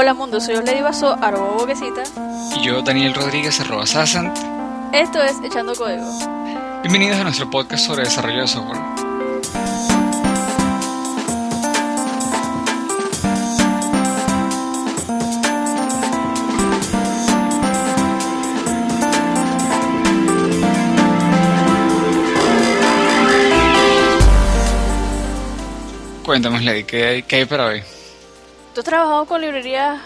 Hola mundo, soy Lady Vaso, arroba boquecita. Y yo, Daniel Rodríguez, arroba Sassant. Esto es Echando Código. Bienvenidos a nuestro podcast sobre desarrollo de software. Cuéntame, Lady, ¿qué hay, ¿qué hay para hoy? ¿Tú has trabajado con librerías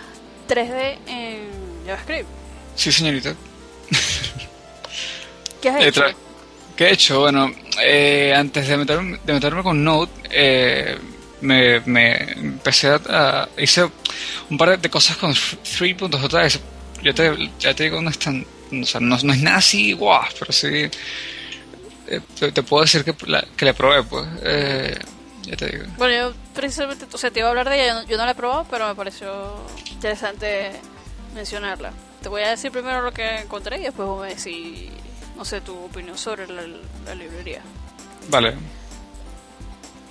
3D en JavaScript? Sí, señorita. ¿Qué has Eh, hecho? ¿Qué he hecho? Bueno, eh, antes de meterme, de meterme con Node, eh, me, me empecé a, Hice un par de cosas con 3.js. Ya te, ya te digo, no es tan. O sea, no, no es nada así, guau, pero sí. eh, te, te puedo decir que, la, que le probé, pues. Ya te digo. Bueno, yo precisamente, o sea, te iba a hablar de ella, yo no, yo no la he probado, pero me pareció interesante mencionarla. Te voy a decir primero lo que encontré y después vos me decís, no sé, tu opinión sobre la, la librería. Vale.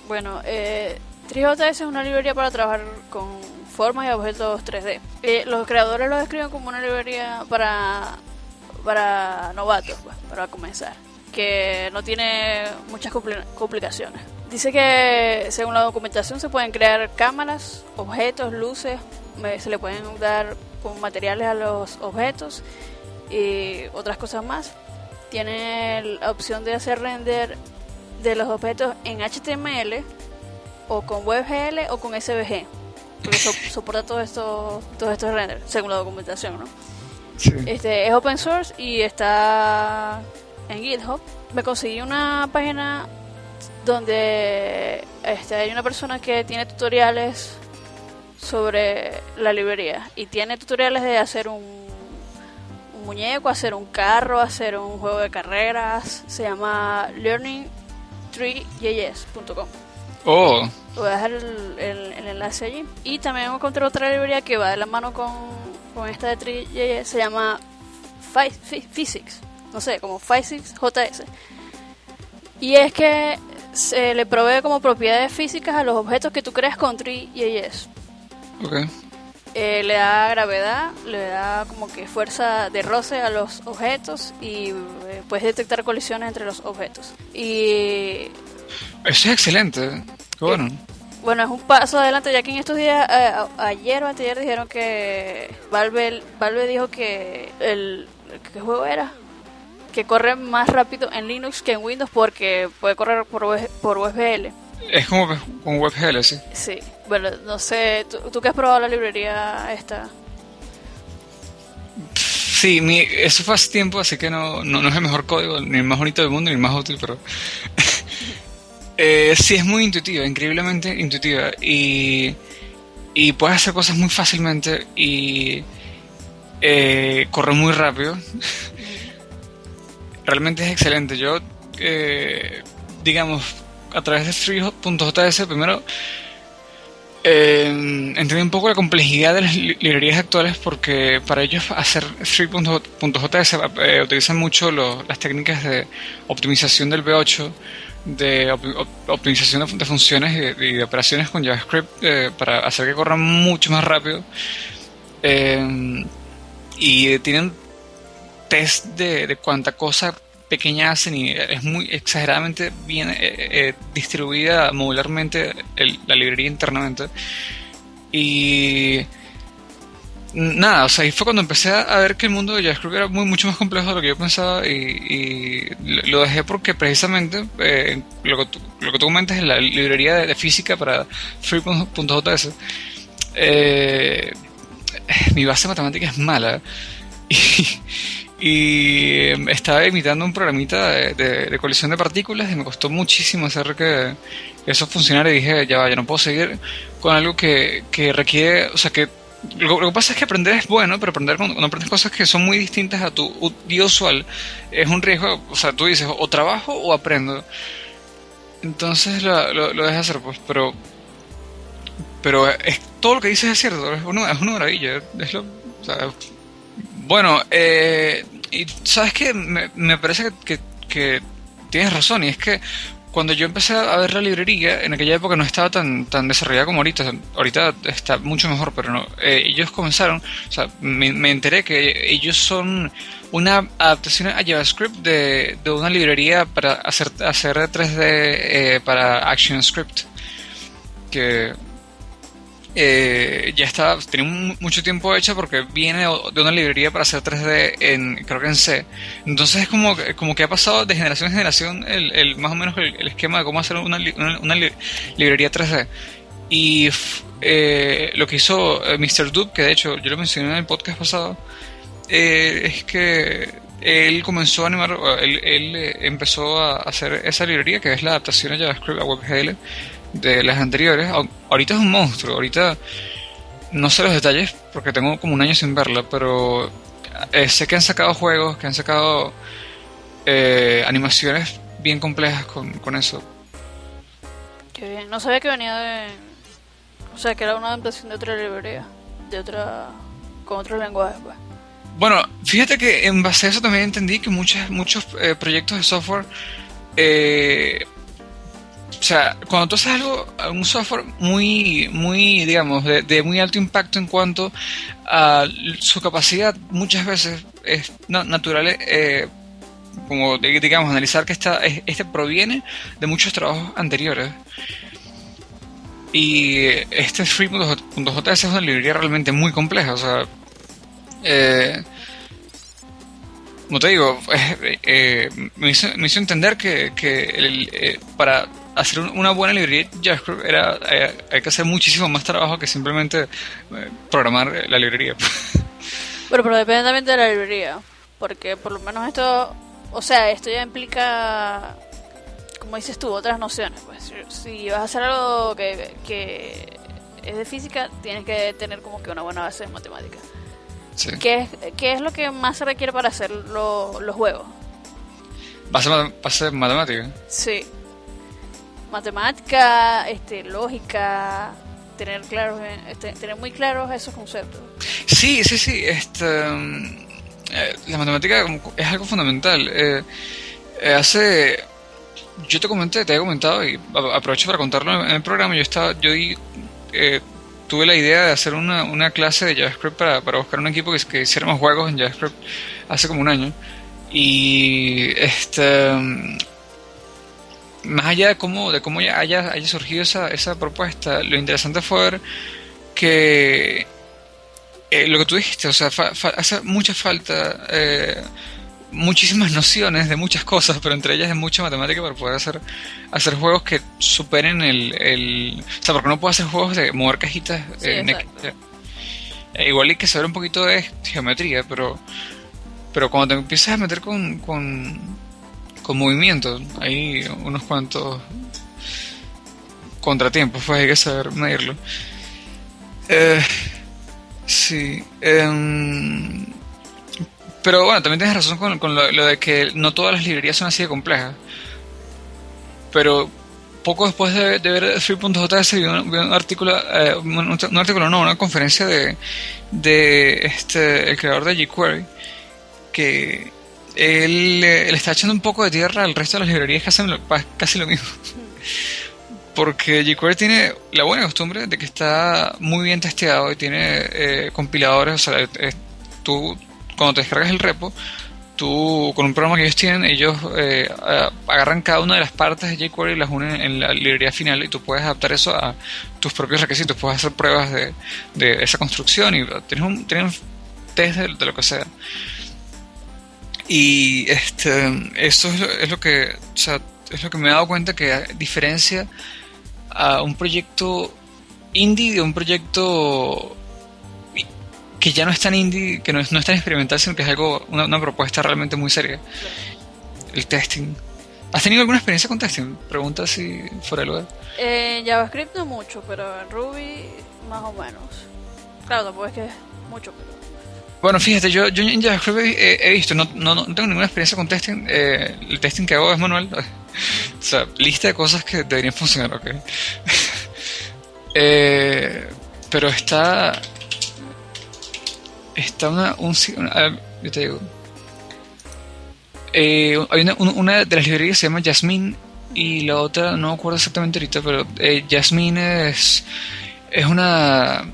Bueno, eh, 3JS es una librería para trabajar con formas y objetos 3D. Eh, los creadores lo describen como una librería para, para novatos, pues, para comenzar, que no tiene muchas compli- complicaciones. Dice que según la documentación se pueden crear cámaras, objetos, luces, se le pueden dar con materiales a los objetos y otras cosas más. Tiene la opción de hacer render de los objetos en HTML o con WebGL o con SVG. Porque so- soporta todos estos, todos estos renders, según la documentación, ¿no? Sí. Este es open source y está en GitHub. Me conseguí una página donde este, hay una persona que tiene tutoriales sobre la librería y tiene tutoriales de hacer un, un muñeco, hacer un carro, hacer un juego de carreras. Se llama learning3js.com. Oh, Voy a dejar el, el- el enlace allí. Y también encontré otra librería que va de la mano con, con esta de 3JS. Se llama Phy- Phy- Physics. No sé, como Physics JS. Y es que se le provee como propiedades físicas a los objetos que tú creas con 3JS. ok. Eh, le da gravedad, le da como que fuerza de roce a los objetos y eh, puedes detectar colisiones entre los objetos. Y Eso es excelente. Qué bueno. Bueno, es un paso adelante, ya que en estos días, eh, a- ayer o anteayer dijeron que Valve, Valve dijo que el ¿qué juego era? Que corre más rápido en Linux que en Windows porque puede correr por, web- por WebGL. Es como con WebGL, sí. Sí, bueno, no sé, ¿tú, tú que has probado la librería esta? Sí, mi- eso fue hace tiempo, así que no, no, no es el mejor código, ni el más bonito del mundo, ni el más útil, pero... eh, sí, es muy intuitiva, increíblemente intuitiva. Y, y puedes hacer cosas muy fácilmente y eh, corre muy rápido. Realmente es excelente. Yo, eh, digamos, a través de 3.js, primero eh, entendí un poco la complejidad de las li- librerías actuales porque para ellos hacer 3.js eh, utilizan mucho lo- las técnicas de optimización del V8, de op- op- optimización de, funciones y de, y de operaciones con JavaScript eh, para hacer que corran mucho más rápido. Eh, y tienen test de, de cuánta cosa pequeña hacen y es muy exageradamente bien eh, eh, distribuida modularmente el- la librería internamente. Y nada, o sea, ahí fue cuando empecé a ver que el mundo de JavaScript era muy, mucho más complejo de lo que yo pensaba y, y lo dejé porque precisamente eh, lo, que tú, lo que tú comentas es la librería de, de física para free.js. Eh, mi base matemática es mala y, y estaba imitando un programita de, de- de colisión de partículas y me costó muchísimo hacer que eso funcionara y dije, ya va, ya no puedo seguir con algo que, que requiere, o sea, que lo, que pasa es que aprender es bueno, pero aprender cuando, aprendes cosas que son muy distintas a tu usual es un riesgo, o sea, tú dices, o trabajo o aprendo. Entonces lo, lo, dejas hacer, pues, pero pero es, todo lo que dices es cierto, es una, es una maravilla. Es lo, bueno, eh, y sabes que me, me parece que, que- tienes razón, y es que cuando yo empecé a ver la librería, en aquella época no estaba tan, tan desarrollada como ahorita. Ahorita está mucho mejor, pero no. Eh, ellos comenzaron, o sea, me, enteré que ellos son una adaptación a JavaScript de, de una librería para hacer, hacer 3D eh, para ActionScript. Que eh, ya está, tiene mucho tiempo hecha porque viene de una librería para hacer 3D en, creo que en C. Entonces es como, como que ha pasado de generación en generación el, el más o menos el, esquema de cómo hacer una, una, librería 3D. Y eh, lo que hizo eh, Mr. Dub, que de hecho yo lo mencioné en el podcast pasado, es que él comenzó a animar, él, él empezó a hacer esa librería que es la adaptación a JavaScript a WebGL de las anteriores. Ahorita es un monstruo, ahorita no sé los detalles porque tengo como un año sin verla, pero eh, sé que han sacado juegos, que han sacado eh, animaciones bien complejas con, con eso. Qué bien, no sabía que venía de... O sea, que era una adaptación de otra librería, de otra... con otro lenguaje, pues. Bueno, fíjate que en base a eso también entendí que muchos, muchos eh, proyectos de software eh, o sea, cuando tú haces algo, un software muy, muy, digamos, de, muy alto impacto en cuanto a su capacidad, muchas veces es natural, eh, como digamos, analizar que esta, este proviene de muchos trabajos anteriores. Y este Free.js es una librería realmente muy compleja, o sea, eh, como te digo, eh, me, hizo, entender que, que para hacer una buena librería JavaScript era, eh, hay, que hacer muchísimo más trabajo que simplemente eh, programar la librería. Bueno, pero depende también de la librería, porque por lo menos esto, o sea, esto ya implica, como dices tú, otras nociones. Pues si vas a hacer algo que, que es de física, tienes que tener como que una buena base de matemáticas. Sí. ¿Qué, es, ¿Qué es lo que más se requiere para hacer los juegos? ¿Base, base matemática? Sí matemática, este, lógica, tener claros, este, tener muy claros esos conceptos. Sí, sí, sí. Este, eh, la matemática es algo fundamental. Eh, eh, hace, yo te comenté, te he comentado y aprovecho para contarlo en el programa. Yo estaba, yo tuve la idea de hacer una, clase de JavaScript para, buscar un equipo que, que hiciéramos juegos en JavaScript hace como un año. Y este más allá de cómo, de cómo haya, haya surgido esa, esa propuesta, lo interesante fue ver que eh, lo que tú dijiste, o sea, hace mucha falta, eh, muchísimas nociones de muchas cosas, pero entre ellas de mucha matemática para poder hacer, hacer juegos que superen el, el... O sea, porque no puedo hacer juegos de mover cajitas. Eh, igual hay que saber un poquito de geometría, pero, pero cuando te empiezas a meter con con movimiento. Hay unos cuantos contratiempos, pues hay que saber medirlo. Eh, sí. Em, pero bueno, también tienes razón con, lo, de que no todas las librerías son así de complejas. Pero poco después de, ver Free.js vi un, un artículo, eh, un, artículo no, una conferencia de, de este, el creador de jQuery que él, le está echando un poco de tierra al resto de las librerías que hacen casi lo mismo. Porque jQuery tiene la buena costumbre de que está muy bien testeado y tiene eh, compiladores. O sea, tú, cuando te descargas el repo, tú, con un programa que ellos tienen, ellos eh, agarran cada una de las partes de jQuery y las unen en la librería final y tú puedes adaptar eso a tus propios requisitos. Puedes hacer pruebas de, de esa construcción y tienes un, tienes test de lo que sea. Y este, eso es lo, que, es lo que me he dado cuenta que diferencia a un proyecto indie de un proyecto que ya no es tan indie, que no es, no es tan experimental, sino que es algo, una, propuesta realmente muy seria. El testing. ¿Has tenido alguna experiencia con testing? Pregunta si fuera el lugar. En JavaScript no mucho, pero en Ruby más o menos. Claro, tampoco es que mucho, pero bueno, fíjate, yo, yo en JavaScript he, visto, no, no, no, tengo ninguna experiencia con testing. Eh, el testing que hago es manual. o sea, lista de cosas que deberían funcionar, ok. eh, pero está. Está una. Un, yo te digo. Eh, hay una, una, de las librerías que se llama Jasmine y la otra no me acuerdo exactamente ahorita, pero eh, Jasmine es, es una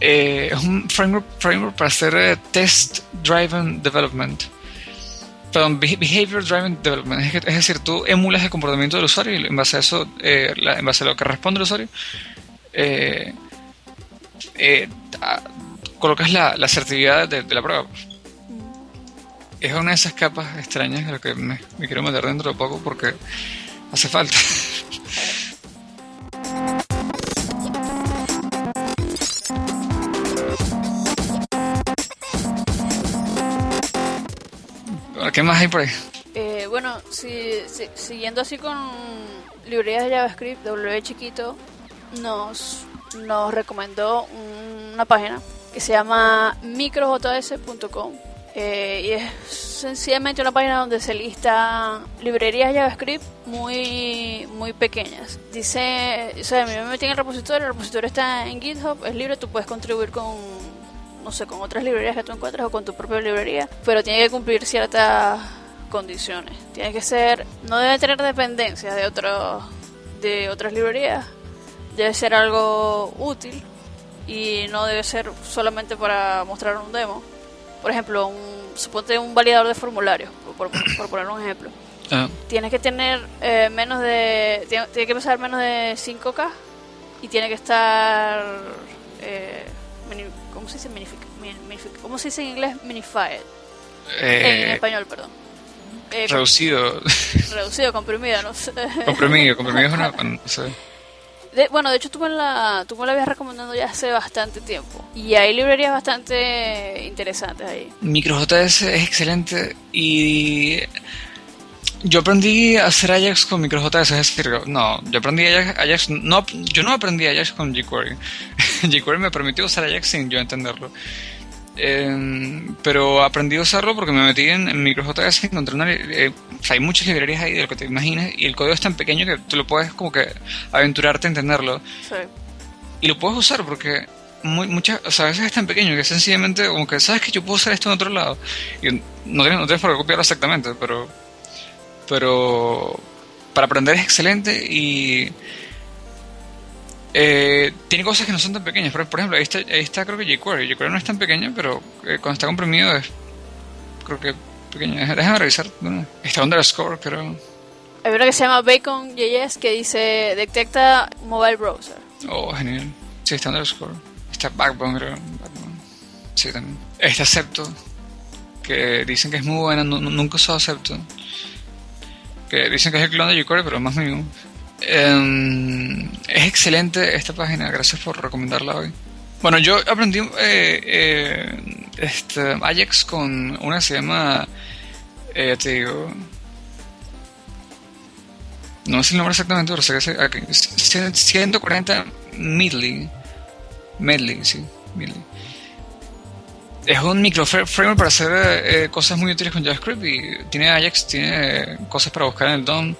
eh, es un framework, para hacer eh, test driven development. Perdón, behavior driven development. Es, decir, tú emulas el comportamiento del usuario y en base a eso, en base a lo que responde el usuario, colocas la, la asertividad de, la prueba. Es una de esas capas extrañas a las que me quiero meter dentro de poco porque hace falta. ¿Qué más hay por ahí? Eh, bueno, si, siguiendo así con librerías de JavaScript, W Chiquito nos, nos recomendó una página que se llama microjs.com eh, y es sencillamente una página donde se lista librerías JavaScript muy muy pequeñas. Dice, o sea, mí me metí en el repositorio, el repositorio está en GitHub, es libre, tú puedes contribuir con no sé, con otras librerías que tú encuentres o con tu propia librería, pero tiene que cumplir ciertas condiciones. Tiene que ser, no debe tener dependencia de otros de otras librerías. Debe ser algo útil y no debe ser solamente para mostrar un demo por ejemplo, un, suponte un validador de formularios, por, poner un ejemplo. Ah. Tienes que tener eh, menos de. Tiene, que pesar menos de 5K y tiene que estar. Eh, ¿Cómo se dice? ¿Cómo se dice en inglés? Minified. Eh, en español, perdón. reducido. Reducido, comprimido, no sé. Comprimido, comprimido es una. No sé bueno, de hecho tú me, la, tú me la habías recomendado ya hace bastante tiempo. Y hay librerías bastante interesantes ahí. MicroJS es excelente y yo aprendí a hacer Ajax con MicroJS, es decir, no, yo aprendí Ajax, no, yo no aprendí Ajax con jQuery. jQuery me permitió usar Ajax sin yo entenderlo. Em, pero aprendí a usarlo porque me metí en, en MicroJS y encontré una... Eh, hay muchas librerías ahí de lo que te imaginas y el código es tan pequeño que tú lo puedes como que aventurarte a entenderlo. Sí. Y lo puedes usar porque muy, muchas, o sea, a veces es tan pequeño que sencillamente como que sabes que yo puedo usar esto en otro lado. Y no tienes, no tienes por qué copiarlo exactamente, pero... Pero para aprender es excelente y eh, tiene cosas que no son tan pequeñas. Por, ejemplo, ahí está, ahí está creo que jQuery. jQuery no es tan pequeño, pero eh, cuando está comprimido es creo que pequeño. Déjame revisar. Está underscore, creo. Hay una que se llama Bacon.js que dice detecta mobile browser. Oh, genial. Sí, está underscore. Está Backbone, creo. Sí, también. Está Acepto, que dicen que es muy buena. nunca he usado Acepto. Que dicen que es el clon de jQuery, pero más mío. Em, es excelente esta página, gracias por recomendarla hoy. Bueno, yo aprendí eh, eh, este, Ajax con una que se llama, eh, te digo, no sé el nombre exactamente, pero sé que es 140 Medley. Medley, sí, Medley. Es un micro framework para hacer cosas muy útiles con JavaScript y tiene Ajax, tiene cosas para buscar en el DOM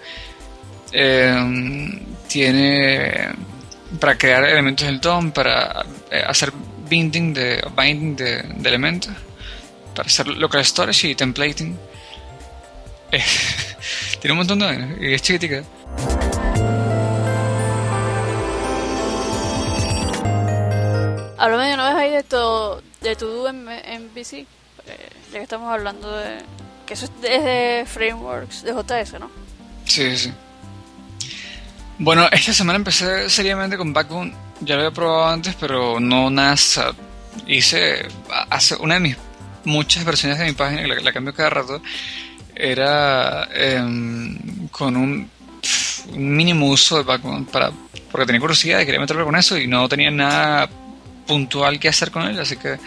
eh, tiene para crear elementos del DOM, para eh, hacer binding de, binding de, elementos, para hacer local storage y templating. Eh, tiene un montón de y es chiquitica. Háblame de una vez ahí de tu, de tu en, en BC, eh, ya que estamos hablando de que eso es de frameworks de JS, ¿no? Sí, sí. Bueno, esta semana empecé seriamente con Backbone. Ya lo había probado antes, pero no nada. Hice hace una de mis muchas versiones de mi página, que la, cambio cada rato, era em, con un, mínimo uso de Backbone para, porque tenía curiosidad y quería meterme con eso y no tenía nada puntual que hacer con él, así que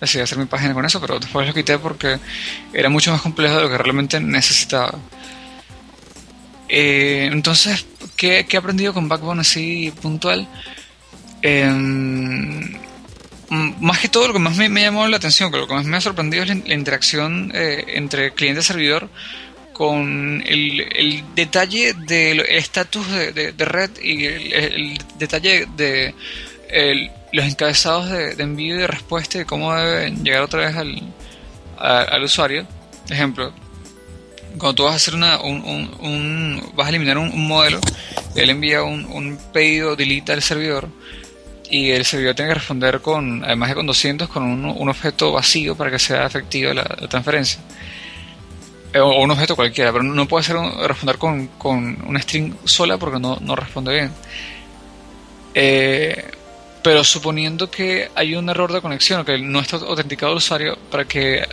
decidí hacer mi página con eso, pero después lo quité porque era mucho más complejo de lo que realmente necesitaba. Eh, entonces, ¿qué, he aprendido con Backbone así puntual? Em, más que todo, lo que más me, llamó la atención, lo que más me ha sorprendido es la, interacción eh, entre cliente y servidor con el, detalle del estatus de, red y el, detalle de los encabezados de, envío y de respuesta y cómo deben llegar otra vez al, al usuario. Ejemplo, cuando tú vas a hacer una, un, un, vas a eliminar un, modelo, él envía un, un pedido delete al servidor y el servidor tiene que responder con, además de con 200, con un, un objeto vacío para que sea efectiva la, transferencia. Eh, o un objeto cualquiera, pero no puede ser responder con, con una string sola porque no, no responde bien. Eh, pero suponiendo que hay un error de conexión o que no está autenticado el usuario, para que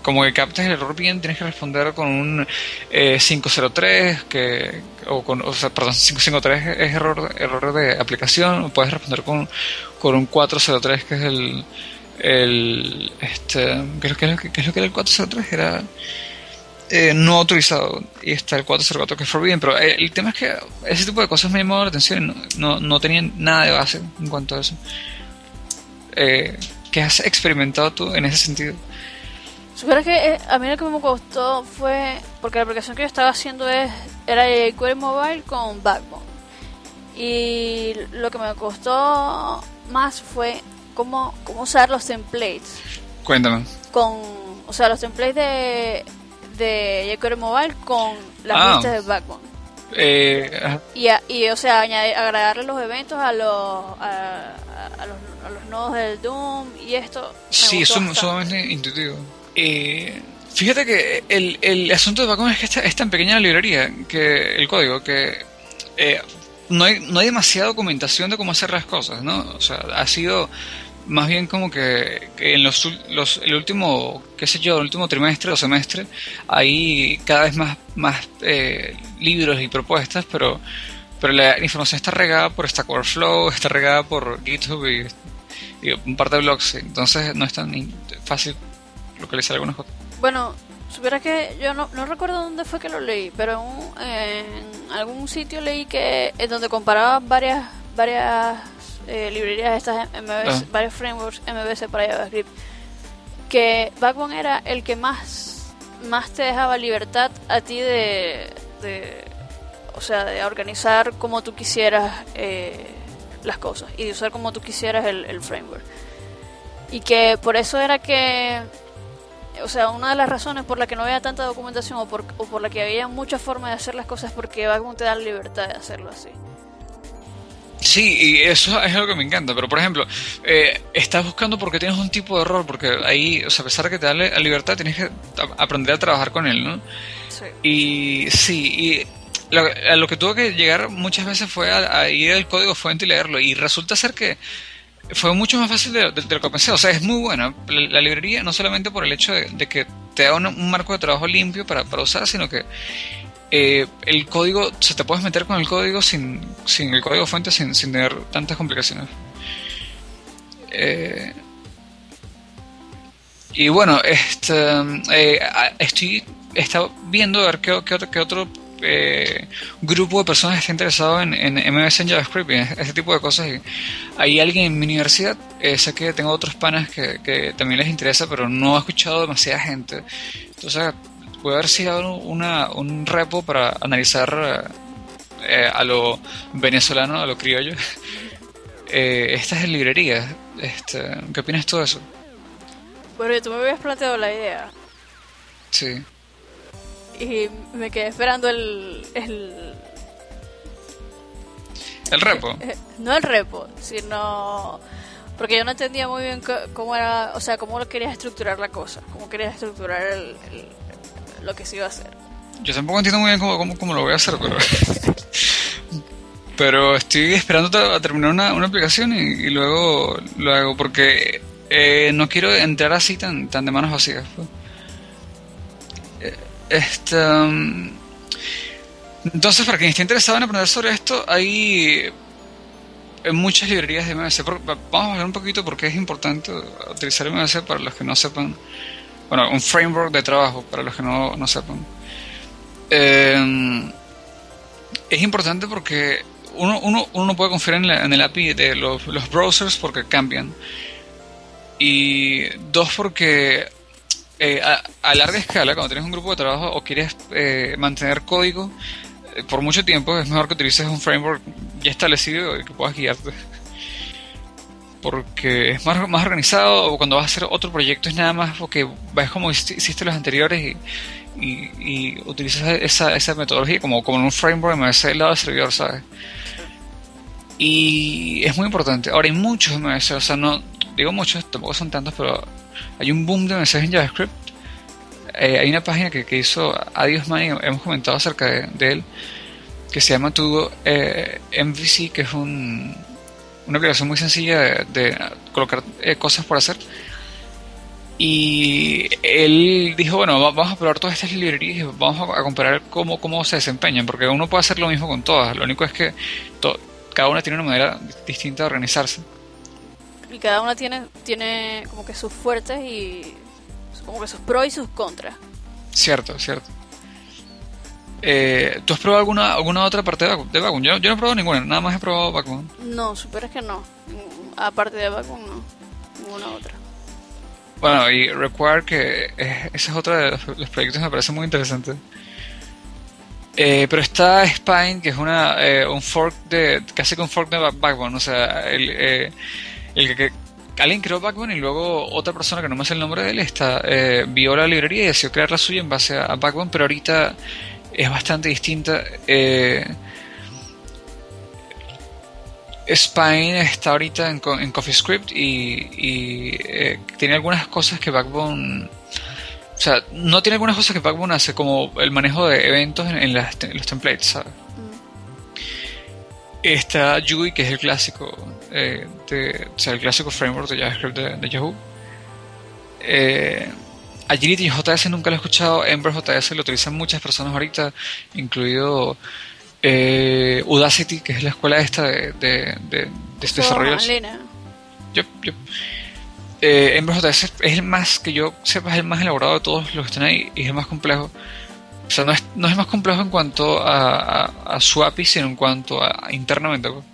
como que captes el error bien, tienes que responder con un 503, eh, que, o con, o sea, perdón, 553 es error, error de aplicación, o puedes responder con, con un 403, que es el, el este, ¿qué es, lo, que, es lo que era el 403? Era eh, no autorizado, y está el 404 que es forbidden, pero eh, el tema es que ese tipo de cosas me llamó la atención, no, no, no tenían nada de base en cuanto a eso. ¿Qué has experimentado tú en ese sentido? Supera que eh, a mí lo que me costó fue, porque la aplicación que yo estaba haciendo es era jQuery Mobile con Backbone. Y lo que me costó más fue cómo, cómo usar los templates. Cuéntame. Con, o sea, los templates de, de jQuery Mobile con las ah. listas de Backbone. Eh, y, y, o sea, añadir, agregarle los eventos a los, a, los, a los nodos del Doom y esto. sí, es sumamente intuitivo. Eh, fíjate que el, el, asunto de Backbone es que es tan pequeña la librería, que el código, que eh, no, hay, no hay demasiada documentación de cómo hacer las cosas, ¿no? O sea, ha sido más bien como que, en los, los, el último, qué sé yo, el último trimestre o semestre, hay cada vez más, más eh, libros y propuestas, pero, pero la información está regada por Stack Overflow, está regada por GitHub y, un par de blogs, entonces no es tan fácil localizar algunas cosas. Bueno, supiera que yo no, recuerdo dónde fue que lo leí, pero en, algún sitio leí que en donde comparaba varias varias eh, librerías estas MVC, varios frameworks MVC para JavaScript, que Backbone era el que más más te dejaba libertad a ti de, de o sea, de organizar como tú quisieras eh, las cosas y de usar como tú quisieras el, el framework. Y que por eso era que o sea, una de las razones por la que no había tanta documentación o por, o por la que había muchas formas de hacer las cosas es porque Backbone te da la libertad de hacerlo así. Sí, y eso es algo que me encanta, pero por ejemplo, eh, estás buscando porque tienes un tipo de error, porque ahí, o sea, a pesar de que te da la libertad, tienes que aprender a trabajar con él, ¿no? Sí. Y sí, y lo, a lo que tuve que llegar muchas veces fue a ir al código fuente y leerlo, y resulta ser que fue mucho más fácil de, lo que pensé. O sea, es muy buena la, librería, no solamente por el hecho de, que te da un, marco de trabajo limpio para, para usar, sino que eh, el código, se te puedes meter con el código sin, sin el código fuente, sin, sin tener tantas complicaciones. Eh, y bueno, este, eh, estoy está viendo a ver qué, qué, qué otro eh, grupo de personas está interesado en, en MVC en JavaScript y ese tipo de cosas. Y hay alguien en mi universidad, eh, sé que tengo otros panas que, también les interesa, pero no he escuchado demasiada gente. Entonces, puede haber sido una, un repo para analizar eh, a lo venezolano, a lo criollo, estas librerías. Este, ¿Qué opinas tú de eso? Bueno, tú me habías planteado la idea. Sí y me quedé esperando el, el el repo eh, no el repo sino porque yo no entendía muy bien cómo era o sea cómo querías estructurar la cosa cómo querías estructurar el, lo que se iba a hacer yo tampoco entiendo muy bien cómo, cómo, lo voy a hacer pero pero estoy esperando a terminar una, una aplicación y, luego lo hago porque eh, no quiero entrar así tan tan de manos vacías pues. Este, um, entonces, para quien esté interesado en aprender sobre esto, hay muchas librerías de MVC. Vamos a ver un poquito por qué es importante utilizar MVC para los que no sepan. Bueno, un framework de trabajo para los que no, no sepan. Eh, es importante porque uno, uno, uno no puede confiar en, en, el API de los, los browsers porque cambian. Y dos, porque eh, a, larga escala, cuando tienes un grupo de trabajo o quieres eh, mantener código eh, por mucho tiempo, es mejor que utilices un framework ya establecido y que puedas guiarte. Porque es más, más organizado o cuando vas a hacer otro proyecto es nada más porque ves como hiciste los anteriores y, y, utilizas esa, esa metodología como, como en un framework MVC del lado del servidor, ¿sabes? Y es muy importante. Ahora hay muchos MVC, o sea, no digo muchos, tampoco son tantos, pero hay un boom de MVC en JavaScript. Eh, hay una página que, que hizo Adios Money, hemos comentado acerca de, él, que se llama Tudo eh, MVC, que es un, una aplicación muy sencilla de, colocar eh, cosas por hacer. Y él dijo, bueno, vamos a probar todas estas librerías y vamos a, comparar cómo, cómo se desempeñan, porque uno puede hacer lo mismo con todas, lo único es que cada una tiene una manera distinta de organizarse. Y cada una tiene, tiene como que sus fuertes y como que sus pros y sus contras. Cierto, cierto. Eh, ¿Tú has probado alguna alguna otra parte de, Backbone? Yo, yo, no he probado ninguna, nada más he probado Backbone. No, super es que no. Aparte de Backbone, no. Ninguna otra. Bueno, y Require, que ese es otro de los, proyectos que me parece muy interesante. Eh, pero está Spine, que es una eh, un fork de. casi que un fork de Backbone. O sea, el, eh, el que, alguien creó Backbone y luego otra persona que no me sé el nombre de él está, vio la librería y decidió crear la suya en base a, a Backbone, pero ahorita es bastante distinta. Eh, Spine está ahorita en, en CoffeeScript y, y eh, tiene algunas cosas que Backbone... O sea, no tiene algunas cosas que Backbone hace, como el manejo de eventos en, los templates, ¿sabes? Mm. Está Yui, que es el clásico, eh, de, o sea, el clásico framework de JavaScript de, Yahoo. Eh, Agility JS nunca lo he escuchado, Ember JS lo utilizan muchas personas ahorita, incluido eh, Udacity, que es la escuela esta de, de, de, desarrollo. Yep. Eh, Ember JS es el más, que yo sepa, es el más elaborado de todos los que están ahí y es el más complejo. O sea, no es, no es más complejo en cuanto a, a, su API, sino en cuanto a, internamente. Pues.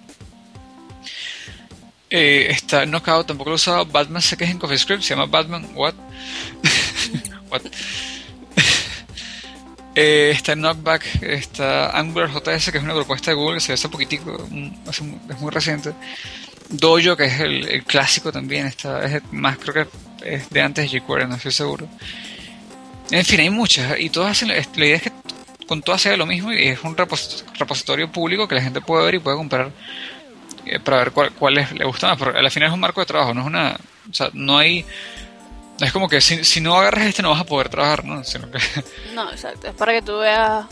Eh, está Knockout, tampoco lo he usado. Batman sé que es en CoffeeScript, se llama Batman What. Eh, está Knockback, está Angular JS, que es una propuesta de Google que se ve hace poquitico, es muy reciente. Dojo, que es el, clásico también, está, es más, creo que es de antes de jQuery, no estoy seguro. En fin, hay muchas, y todas hacen, la idea es que con todas sea lo mismo y es un repositorio público que la gente puede ver y puede comprar eh, para ver cuál, cuál le gusta más, porque al final es un marco de trabajo, no es una, o sea, no hay es como que si, no agarras este no vas a poder trabajar, ¿no? No, exacto. Es para que tú veas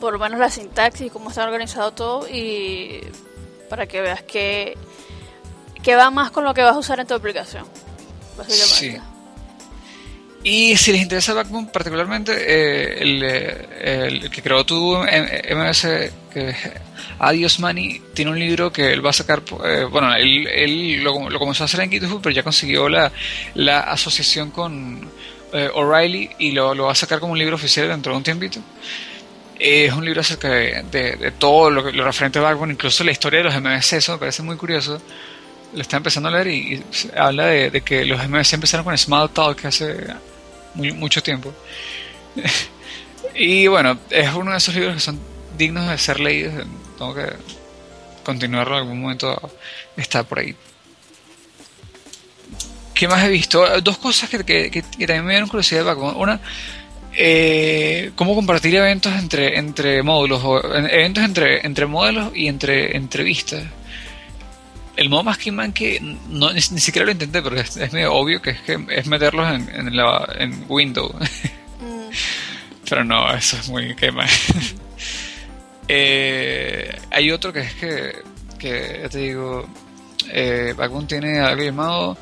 por lo menos la sintaxis, cómo está organizado todo y para que veas que, que va más con lo que vas a usar en tu aplicación. Sí. Y si les interesa Backbone particularmente, eh, eh, el, que creó tu MS, que Adios Money, tiene un libro que él va a sacar, eh, bueno, él, lo, comenzó a hacer en GitHub, pero ya consiguió la, la asociación con O'Reilly y lo, va a sacar como un libro oficial dentro de un tiempito. es un libro acerca de, todo lo, lo, referente a Backbone, incluso la historia de los MVC, eso me parece muy curioso lo está empezando a leer y, habla de, que los MVC empezaron con Small Talk hace mucho tiempo. y bueno, es uno de esos libros que son dignos de ser leídos. Tengo que continuarlo en algún momento. Está por ahí. ¿Qué más he visto? Dos cosas que, que, también me dieron curiosidad. Una, eh, cómo compartir eventos entre, entre módulos, o eventos entre, entre modelos y entre entrevistas el modo más que no, ni, siquiera lo intenté, pero es, medio obvio que es que es meterlos en, en, la, en Windows. Mm. pero no, eso es muy quema. eh, hay otro que es que, que ya te digo, eh, Backbone tiene algo llamado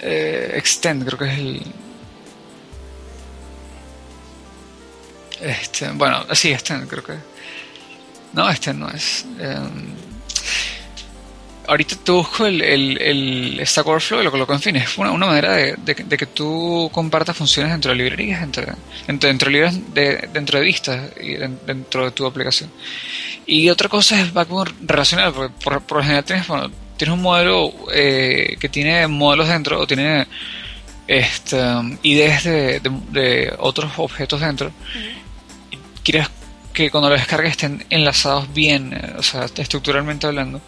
eh, Extend, creo que es el. Este, bueno, sí, Extend, creo que. No, Extend no es. Em, ahorita te busco el, el, Stack Overflow y lo coloco en fin. Es una, una manera de, de, que tú compartas funciones dentro de librerías, entre, entre, dentro, de, de, dentro de vistas y dentro de tu aplicación. Y otra cosa es Backbone relacional, porque por, por lo general tienes, bueno, tienes un modelo eh, que tiene modelos dentro o tiene este, ideas de, de, otros objetos dentro. y quieres que cuando lo descargues estén enlazados bien, eh, o sea, estructuralmente hablando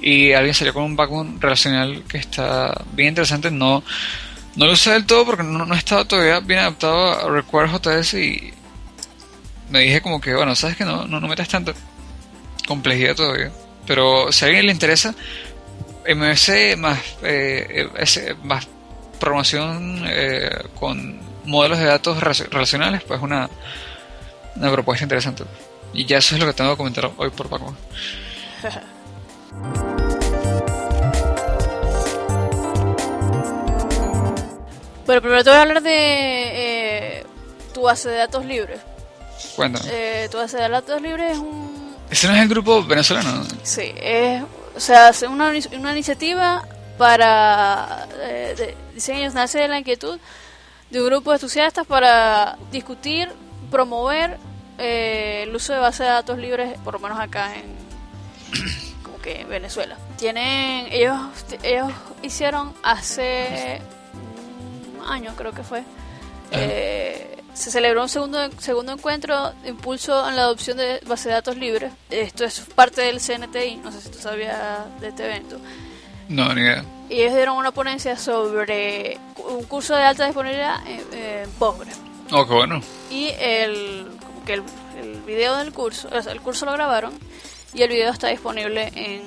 y alguien salió con un backbone relacional que está bien interesante. No, no lo usé del todo porque no, no he estado todavía bien adaptado a Require JS y me dije como que, bueno, sabes que no, no, no metas tanta complejidad todavía. Pero si a alguien le interesa, MVC más, eh, más promoción eh, con modelos de datos relacionales, pues una, una propuesta interesante. Y ya eso es lo que tengo que comentar hoy por Paco. bueno, primero te voy a hablar de eh, tu base de datos libre. Cuéntame. Eh, tu base de datos libre es un... ¿Ese no es el grupo venezolano? Sí, es, o sea, es una, una iniciativa para eh, de diseños, nace de la inquietud de un grupo de entusiastas para discutir, promover eh, el uso de bases de datos libres, por lo menos acá en que en Venezuela. Tienen ellos ellos hicieron hace un año creo que fue. Eh, se celebró un segundo segundo encuentro de impulso en la adopción de bases de datos libres. Esto es parte del CNTI, no sé si tú sabías de este evento. No, ni idea. Y ellos dieron una ponencia sobre un curso de alta disponibilidad en, pobre Oh, qué bueno. Y el, como que el, video del curso, o sea, el curso lo grabaron y el video está disponible en,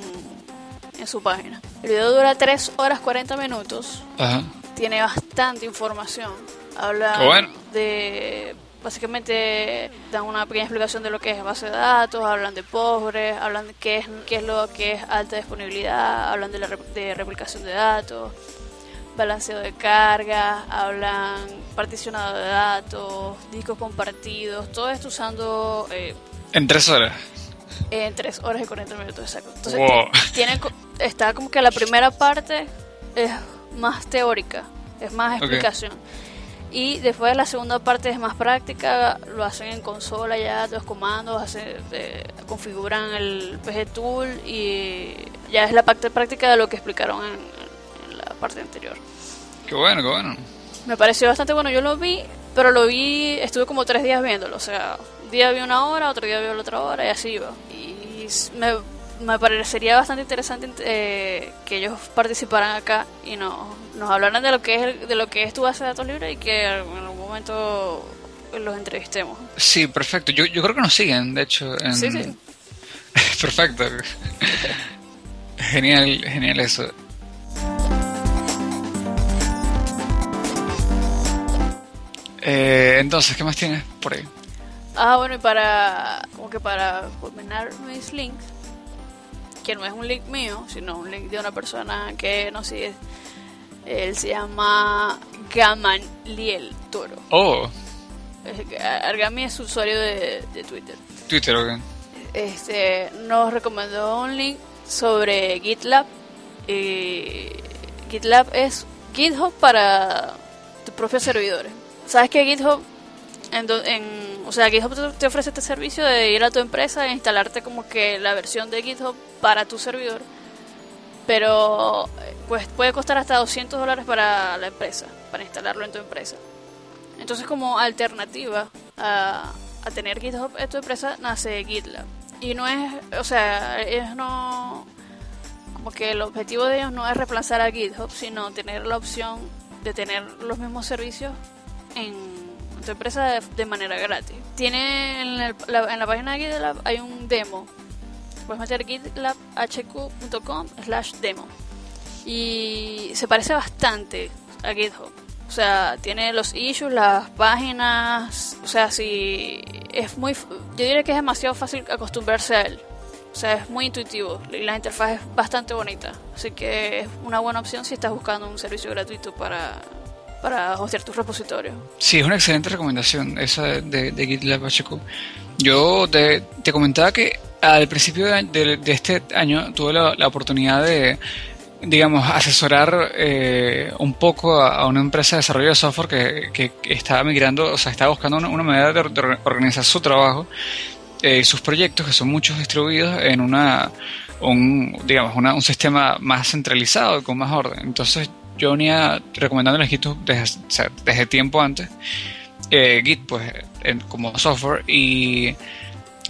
en su página. El video dura 3 horas 40 minutos. Ajá. Tiene bastante información. Habla de básicamente dan una pequeña explicación de lo que es base de datos, hablan de pobres, hablan de qué es, qué es lo que es alta disponibilidad, hablan de la de replicación de datos, balanceo de carga, hablan particionado de datos, discos compartidos, todo esto usando... Eh, en tres horas. En tres horas y 40 minutos, exacto. Entonces, tiene, está como que la primera parte es más teórica, es más explicación. Y después la segunda parte es más práctica, lo hacen en consola ya, los comandos, hacen, eh, configuran el PG Tool y ya es la parte práctica de lo que explicaron en, la parte anterior. Qué bueno, qué bueno. Me pareció bastante bueno, yo lo vi, pero lo vi, estuve como tres días viéndolo, o sea, día vi una hora, otro día vi la otra hora y así iba. Y me, me parecería bastante interesante eh, que ellos participaran acá y no nos hablaran de lo que es de lo que es tu base de datos libre y que en algún momento los entrevistemos. Sí, perfecto. Yo, yo creo que nos siguen, de hecho. Sí, sí. perfecto. genial, genial eso. Eh, entonces, ¿qué más tienes por ahí? Ah, bueno, y para como que para culminar mis links, que no es un link mío, sino un link de una persona que nos sigue él se llama Gamaliel Toro. Oh. Argami es usuario de, Twitter. Twitter, ok. Este, nos recomendó un link sobre GitLab. GitLab es GitHub para tus propios servidores. ¿Sabes que GitHub, en, o sea, GitHub te ofrece este servicio de ir a tu empresa e instalarte como que la versión de GitHub para tu servidor? pero pues puede costar hasta 200 dólares para la empresa, para instalarlo en tu empresa. Entonces como alternativa a, tener GitHub en tu empresa nace GitLab. Y no es, o sea, ellos no, como que el objetivo de ellos no es reemplazar a GitHub, sino tener la opción de tener los mismos servicios en tu empresa de, manera gratis. Tiene en, la, en la página de GitLab hay un demo puedes meter gitlabhq.com slash demo. Y se parece bastante a GitHub. O sea, tiene los issues, las páginas. O sea, si es muy. Yo diría que es demasiado fácil acostumbrarse a él. O sea, es muy intuitivo y la interfaz es bastante bonita. Así que es una buena opción si estás buscando un servicio gratuito para, para hostear tus repositorios. Sí, es una excelente recomendación esa de, de GitLab HQ. Yo te, te comentaba que al principio de, este año tuve la, oportunidad de, digamos, asesorar eh, un poco a, una empresa de desarrollo de software que, que, estaba migrando, o sea, estaba buscando una, manera de, organizar su trabajo eh, sus proyectos, que son muchos distribuidos, en una, un, digamos, un sistema más centralizado y con más orden. Entonces yo venía recomendándoles Git desde, desde tiempo antes, eh, Git pues como software y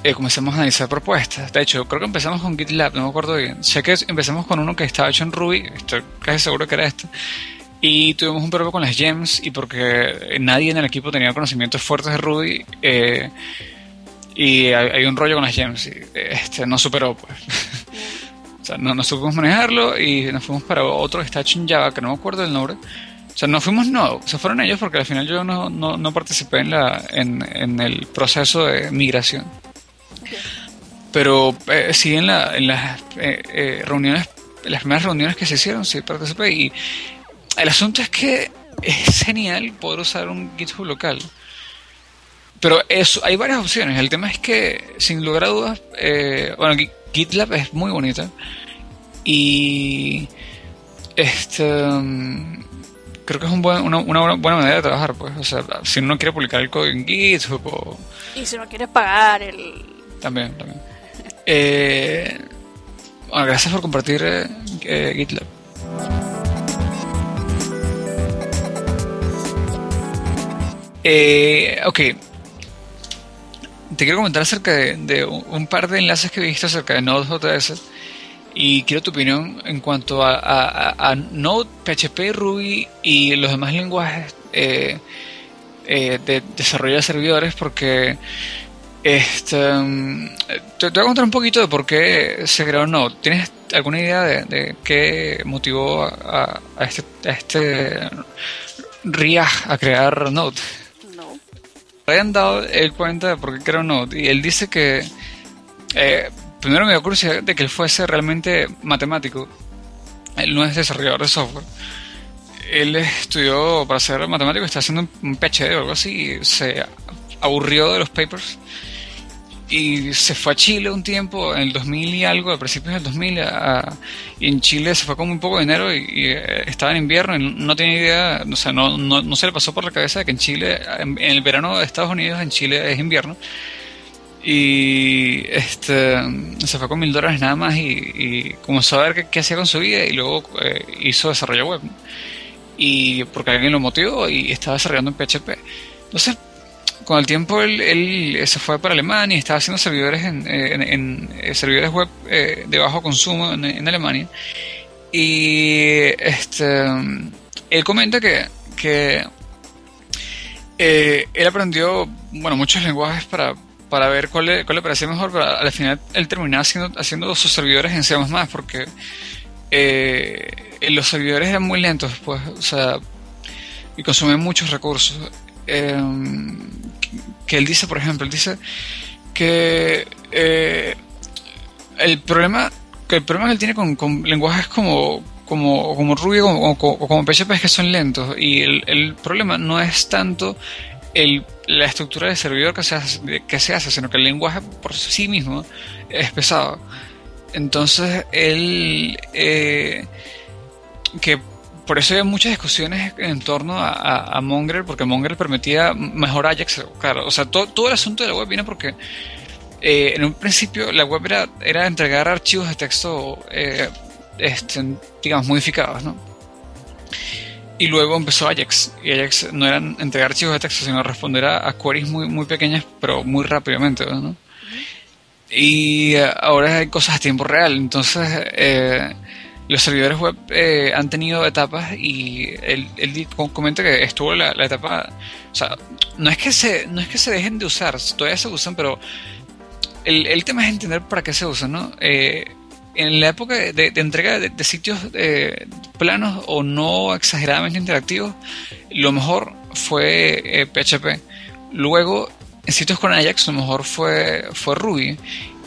eh, comenzamos a analizar propuestas. De hecho, creo que empezamos con GitLab, no me acuerdo bien. Sé que empezamos con uno que estaba hecho en Ruby, estoy casi seguro que era este. Y tuvimos un problema con las gems y porque nadie en el equipo tenía conocimientos fuertes de Ruby. Eh, y hay, un rollo con las gems y este, no superó, pues. sea, no, no supimos manejarlo y nos fuimos para otro que está hecho en Java, que no me acuerdo el nombre. O sea, no fuimos no, se fueron ellos porque al final yo no, no, no participé en, la, en, en el proceso de migración. Pero eh, sí en, la, en las eh, eh, reuniones, las primeras reuniones que se hicieron, sí participé. Y el asunto es que es genial poder usar un GitHub local. Pero eso, hay varias opciones. El tema es que, sin lugar a dudas, bueno, GitLab es muy bonita. Y este mm, creo que es un buen, una, una, buena manera de trabajar, pues. O sea, si uno quiere publicar el código en GitHub o... Y si no quiere pagar el... También, también. Eh, bueno, gracias por compartir eh, eh, GitLab. Eh, ok. Te quiero comentar acerca de, un par de enlaces que he acerca de Node.js y quiero tu opinión en cuanto a, Node, PHP, Ruby y los demás lenguajes de desarrollo de servidores porque este, te, voy a contar un poquito de por qué se creó Node. ¿Tienes alguna idea de, qué motivó a, este, a este a crear Node? Dado el cuenta de por qué creó Node y él dice que eh, primero me dio curiosidad de que él fuese realmente matemático. Él no es desarrollador de software. Él estudió para ser matemático, está haciendo un PhD o algo así y se aburrió de los papers y se fue a Chile un tiempo, en el 2000 y algo, a principios del 2000, y en Chile se fue con muy poco dinero y, eh, estaba en invierno y no tenía idea, o sea, no, no, se le pasó por la cabeza que en Chile, en, el verano de Estados Unidos, en Chile es invierno. Y este se fue con mil dólares nada más y, comenzó a ver qué, hacía con su vida y luego eh, hizo desarrollo web. Y porque alguien lo motivó y estaba desarrollando en PHP. Entonces, con el tiempo él, se fue para Alemania y estaba haciendo servidores en, eh, servidores web eh, de bajo consumo en, Alemania. Y este él comenta que, que eh, él aprendió bueno muchos lenguajes para, para ver cuál le, cuál le parecía mejor, pero al final él terminaba haciendo, haciendo sus servidores en C++ porque los servidores eran muy lentos, pues, o sea, y consumían muchos recursos. Em, que él dice, por ejemplo, él dice que eh, el problema que el problema que él tiene con, lenguajes como como, como Ruby o como, PHP es que son lentos y el, problema no es tanto el, la estructura de servidor que se, hace, que se hace, sino que el lenguaje por sí mismo es pesado. Entonces, él, eh, que por eso había muchas discusiones en torno a, a, Mongrel, porque Mongrel permitía mejor Ajax. Claro, o sea, todo, todo el asunto de la web viene porque eh, en un principio la web era, era entregar archivos de texto, eh, este, digamos, modificados, ¿no? Y luego empezó Ajax. Y Ajax no eran entregar archivos de texto, sino responder a, queries muy, muy pequeñas, pero muy rápidamente, ¿no? Y eh, ahora hay cosas a tiempo real. Entonces, los servidores web eh, han tenido etapas y él, comenta que estuvo la, etapa, o sea, no es que se no es que se dejen de usar, todavía se usan, pero el, tema es entender para qué se usan, ¿no? Eh, en la época de, entrega de, sitios eh, planos o no exageradamente interactivos, lo mejor fue PHP. Luego, en sitios con Ajax, lo mejor fue, fue Ruby.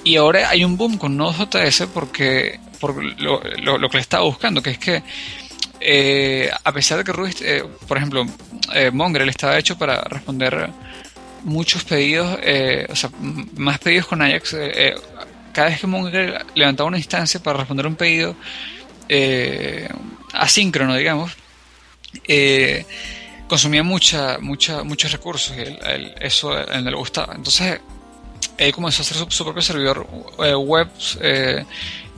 Y ahora hay un boom con Node.js porque por lo, lo, que le estaba buscando, que es que eh, a pesar de que Ruby, eh, por ejemplo, eh, Mongrel estaba hecho para responder muchos pedidos, o sea, más pedidos con Ajax, cada vez que Mongrel levantaba una instancia para responder un pedido asíncrono, digamos, consumía mucha, mucha, muchos recursos y eso él le gustaba. Entonces, él comenzó a hacer su, propio servidor web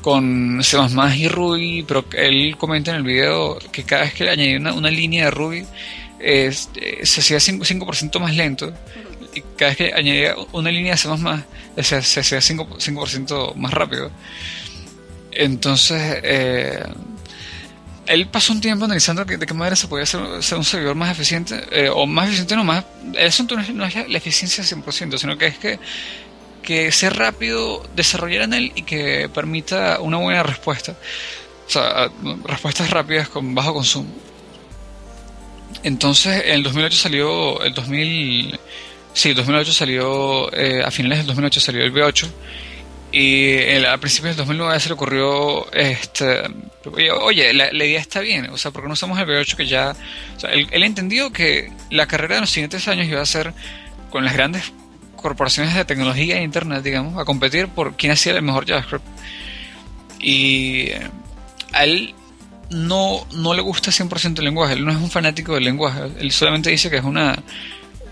con C++ y Ruby, pero él comenta en el video que cada vez que añadía una, línea de Ruby eh, se hacía 5%, más lento y cada vez que añadía una línea de C++ se, hacía 5%, más rápido. Entonces, eh, él pasó un tiempo analizando de qué manera se podía hacer, un servidor más eficiente, eh, o más eficiente no más, eso no es, no es la eficiencia 100%, sino que es que, que sea rápido desarrollar en él y que permita una buena respuesta. O sea, respuestas rápidas con bajo consumo. Entonces, en el 2008 salió, el 2000, sí, el 2008 salió, eh, a finales del 2008 salió el V8 y a principios del 2009 se le ocurrió, este, oye, la, idea está bien, o sea, porque no usamos el V8 que ya, o sea, él, entendió que la carrera de los siguientes años iba a ser con las grandes corporaciones de tecnología e internet, digamos, a competir por quién hacía el mejor JavaScript. Y a él no, no le gusta 100% el lenguaje, él no es un fanático del lenguaje, él solamente dice que es una...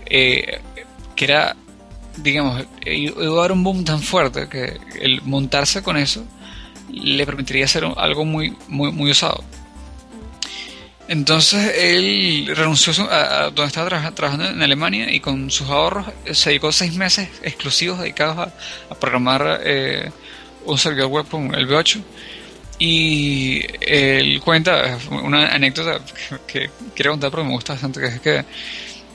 Eh, que era, digamos, iba a dar un boom tan fuerte que el montarse con eso le permitiría hacer algo muy, muy, muy usado. Entonces él renunció a, donde estaba trabajando en Alemania y con sus ahorros se dedicó seis meses exclusivos dedicados a, programar eh, un servidor web con el V8 y él cuenta una anécdota que, quiero contar porque me gusta bastante, que es que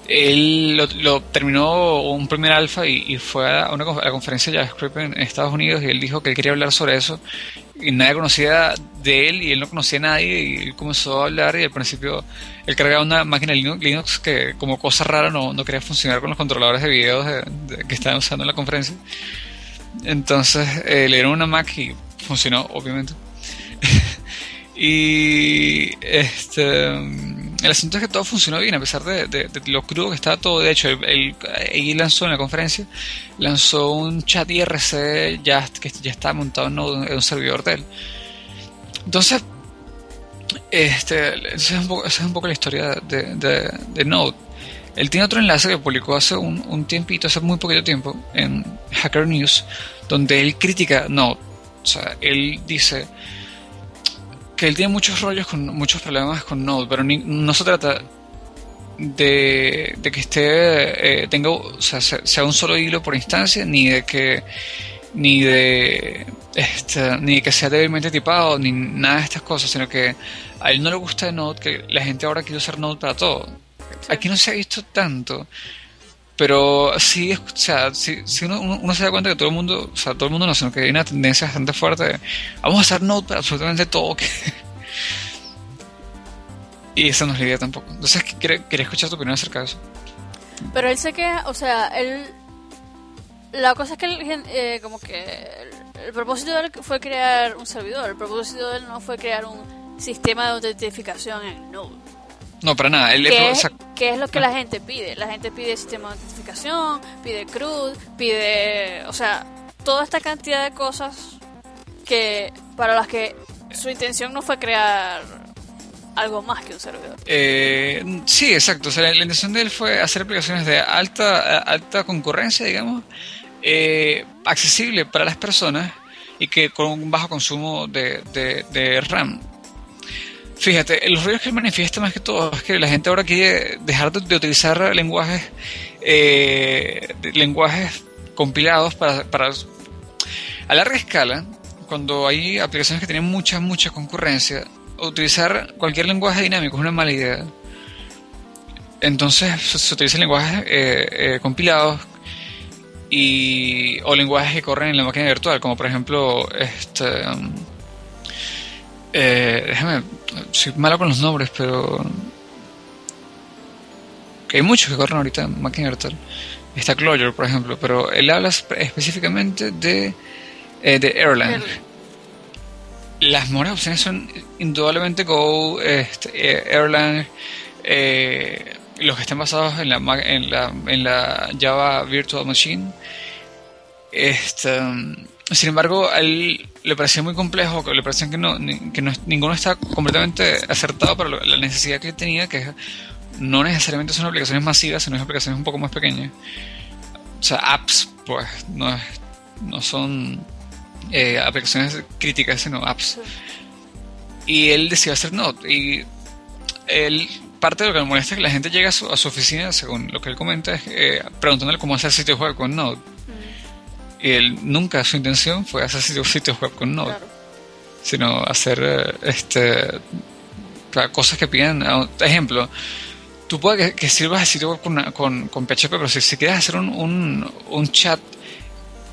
él lo, terminó un primer alfa y, fue a una a la conferencia de JavaScript en Estados Unidos y él dijo que él quería hablar sobre eso y nadie conocía de él y él no conocía a nadie y él comenzó a hablar y al principio él cargaba una máquina Linux que como cosa rara no, no quería funcionar con los controladores de videos que estaban usando en la conferencia. Entonces le dieron una Mac y funcionó obviamente. Y este el asunto es que todo funcionó bien a pesar de, lo crudo que estaba todo. De hecho, él, lanzó en la conferencia, lanzó un chat IRC ya, que ya estaba montado en, un servidor de él. Entonces, este, esa, es un poco, la historia de, Node. Él tiene otro enlace que publicó hace un tiempito, hace muy poquito tiempo, en Hacker News, donde él critica Node. O sea, él dice que él tiene muchos rollos con muchos problemas con Node, pero no se trata de, que esté eh, tenga o sea, sea un solo hilo por instancia ni de que ni de este, ni que sea débilmente tipado ni nada de estas cosas sino que a él no le gusta Node que la gente ahora quiere usar Node para todo. Aquí no se ha visto tanto pero sí, o sea, si, uno, uno, se da cuenta que todo el mundo, o sea, todo el mundo no, sino que hay una tendencia bastante fuerte vamos a hacer Node para absolutamente todo. y esa no es la idea tampoco. Entonces, quería, escuchar tu opinión acerca de eso. Pero él se queda, o sea, él... La cosa es que él, eh, como que el, propósito de él fue crear un servidor, el propósito de él no fue crear un sistema de autentificación en Node. No, para nada. ¿Qué, es, lo que la gente pide? La gente pide sistema de notificación, pide CRUD, pide, o sea, toda esta cantidad de cosas que para las que su intención no fue crear algo más que un servidor. Eh, sí, exacto. O sea, la, intención de él fue hacer aplicaciones de alta, alta concurrencia, digamos, eh, accesible para las personas y que con un bajo consumo de, de, de RAM. Fíjate, los ruidos que manifiesta más que todo es que la gente ahora quiere dejar de, utilizar lenguajes eh, lenguajes compilados para, para a larga escala cuando hay aplicaciones que tienen mucha mucha concurrencia utilizar cualquier lenguaje dinámico es una mala idea. Entonces se, utilizan lenguajes eh, eh, compilados y o lenguajes que corren en la máquina virtual como por ejemplo este eh, déjame, soy malo con los nombres, pero. hay muchos que corren ahorita en máquina virtual. Está Clojure, por ejemplo, pero él habla específicamente de, eh, de Erlang. Las mejores opciones son indudablemente Go, este, Erlang, eh, los que estén basados en la, en la, en la Java Virtual Machine. Este, sin embargo, él le parecía muy complejo, que le parecía que, no, que no, ninguno está completamente acertado para la necesidad que tenía, que no necesariamente son aplicaciones masivas, sino aplicaciones un poco más pequeñas. O sea, apps, pues, no, no son eh, aplicaciones críticas, sino apps. Y él decidió hacer Node. Y él, parte de lo que me molesta es que la gente llega a su, oficina, según lo que él comenta, es, eh, preguntándole cómo hacer sitio web con Node él nunca su intención fue hacer sitios web con Node, sino hacer eh, este cosas que piden. Ejemplo, tú puedes que, sirvas el sitio web con, con, con, PHP, pero si, si quieres hacer un, un, un, chat,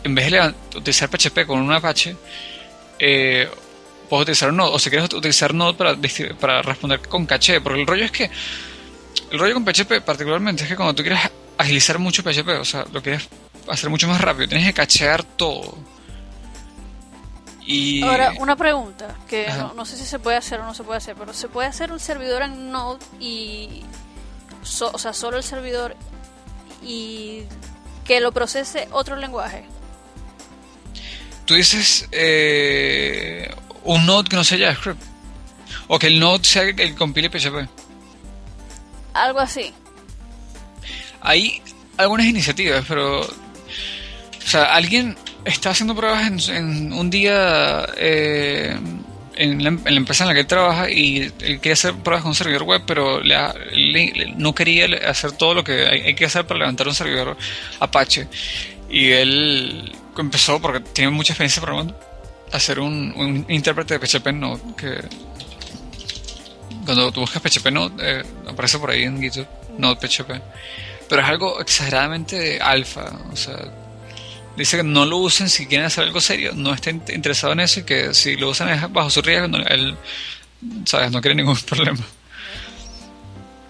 en vez de utilizar PHP con un Apache, eh, puedes utilizar Node. O si quieres utilizar Node para, para responder con caché, porque el rollo es que el rollo con PHP particularmente es que cuando tú quieres agilizar mucho PHP, o sea, lo quieres hacer mucho más rápido, tienes que cachear todo. Y... Ahora, una pregunta, que no, sé si se puede hacer o no se puede hacer, pero ¿se puede hacer un servidor en Node y... o sea, solo el servidor y que lo procese otro lenguaje? Tú dices eh, un Node que no sea JavaScript. O que el Node sea el que compile PHP. Algo así. Hay algunas iniciativas, pero. O sea, alguien está haciendo pruebas en, un día eh, en, la, empresa en la que él trabaja y él quería hacer pruebas con un servidor web, pero no quería hacer todo lo que hay, que hacer para levantar un servidor Apache. Y él empezó, porque tiene mucha experiencia programando, a hacer un, intérprete de PHP no que cuando tú buscas PHP Node, eh, aparece por ahí en GitHub, Node PHP. Pero es algo exageradamente alfa. O sea, dice que no lo usen si quieren hacer algo serio. No estén interesado en eso y que si lo usan es bajo su riesgo, él, ¿sabes? No quiere ningún problema.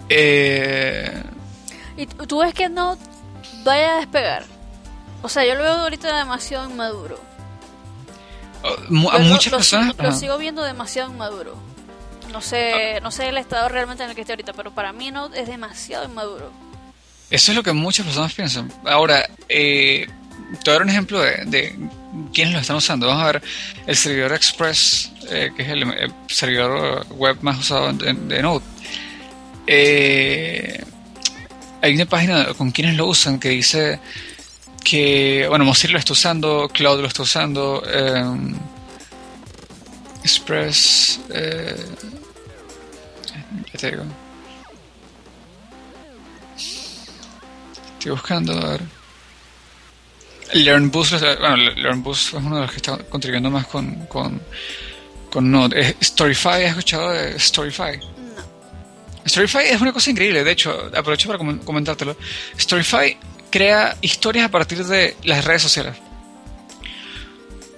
Eh... ¿Y tú ves que no vaya a despegar? O sea, yo lo veo ahorita demasiado inmaduro. Oh, a muchas personas. lo sigo viendo demasiado inmaduro. No sé, no sé el estado realmente en el que esté ahorita, pero para mí no es demasiado inmaduro. Eso es lo que muchas personas piensan. Ahora, eh, te voy a dar un ejemplo de, de quiénes lo están usando. Vamos a ver el servidor Express, eh, que es el, servidor web más usado de, Node. Eh, hay una página con quienes lo usan que dice que, bueno, Mozilla lo está usando, Cloud lo está usando, Express, ya te Estoy buscando, a ver. LearnBoost, bueno, LearnBoost es uno de los que está contribuyendo más con, con, con Node. Storyfy, ¿has escuchado de Storyfy? No. Storyfy es una cosa increíble, de hecho, aprovecho para comentártelo. Storyfy crea historias a partir de las redes sociales.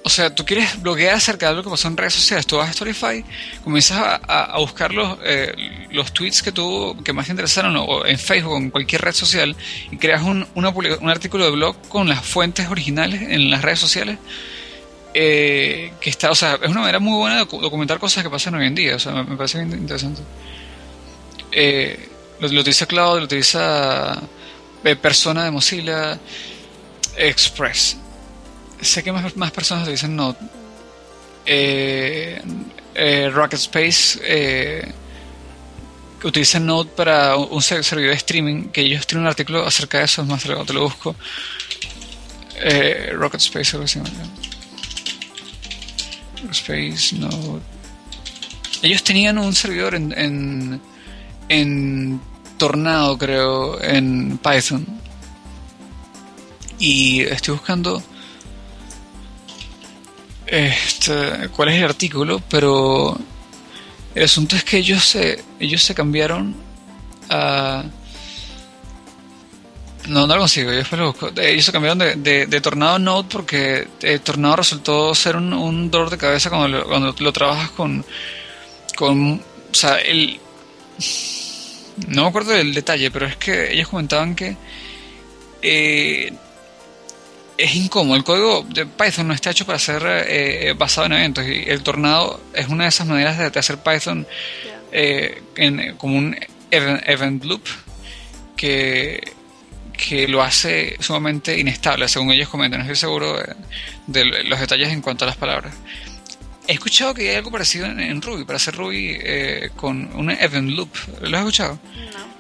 O sea, tú quieres bloguear acerca de que pasó en redes sociales, tú vas a Storyfy, comienzas a, buscar los, eh, los tweets que tú que más te interesaron o en Facebook o en cualquier red social y creas un, un artículo de blog con las fuentes originales en las redes sociales. Eh, está, o sea, es una manera muy buena de documentar cosas que pasan hoy en día, o sea, me, parece bien interesante. Eh, lo, lo, utiliza Cloud, lo utiliza Persona de Mozilla, Express sé que más, más personas lo dicen no. Eh, eh, Rocket Space eh, utiliza Node para un servidor de streaming que ellos tienen un artículo acerca de eso, es más, te lo, te lo busco. Eh, Rocket Space, algo así. Rocket Space, Node. Ellos tenían un servidor en, en, en Tornado, creo, en Python. Y estoy buscando este, cuál es el artículo, pero el asunto es que ellos se, ellos se cambiaron a... No, no lo consigo, yo lo busco. Ellos se cambiaron de, de, Tornado Node porque eh, Tornado resultó ser un, un, dolor de cabeza cuando lo, cuando lo trabajas con, con... O sea, el... No me acuerdo del detalle, pero es que ellos comentaban que eh, es incómodo. El código de Python no está hecho para ser eh, basado en eventos y el tornado es una de esas maneras de, hacer Python eh, como un event, loop que, que lo hace sumamente inestable, según ellos comentan. No estoy seguro de, los detalles en cuanto a las palabras. He escuchado que hay algo parecido en, Ruby, para hacer Ruby eh, con un event loop. ¿Lo has escuchado? No.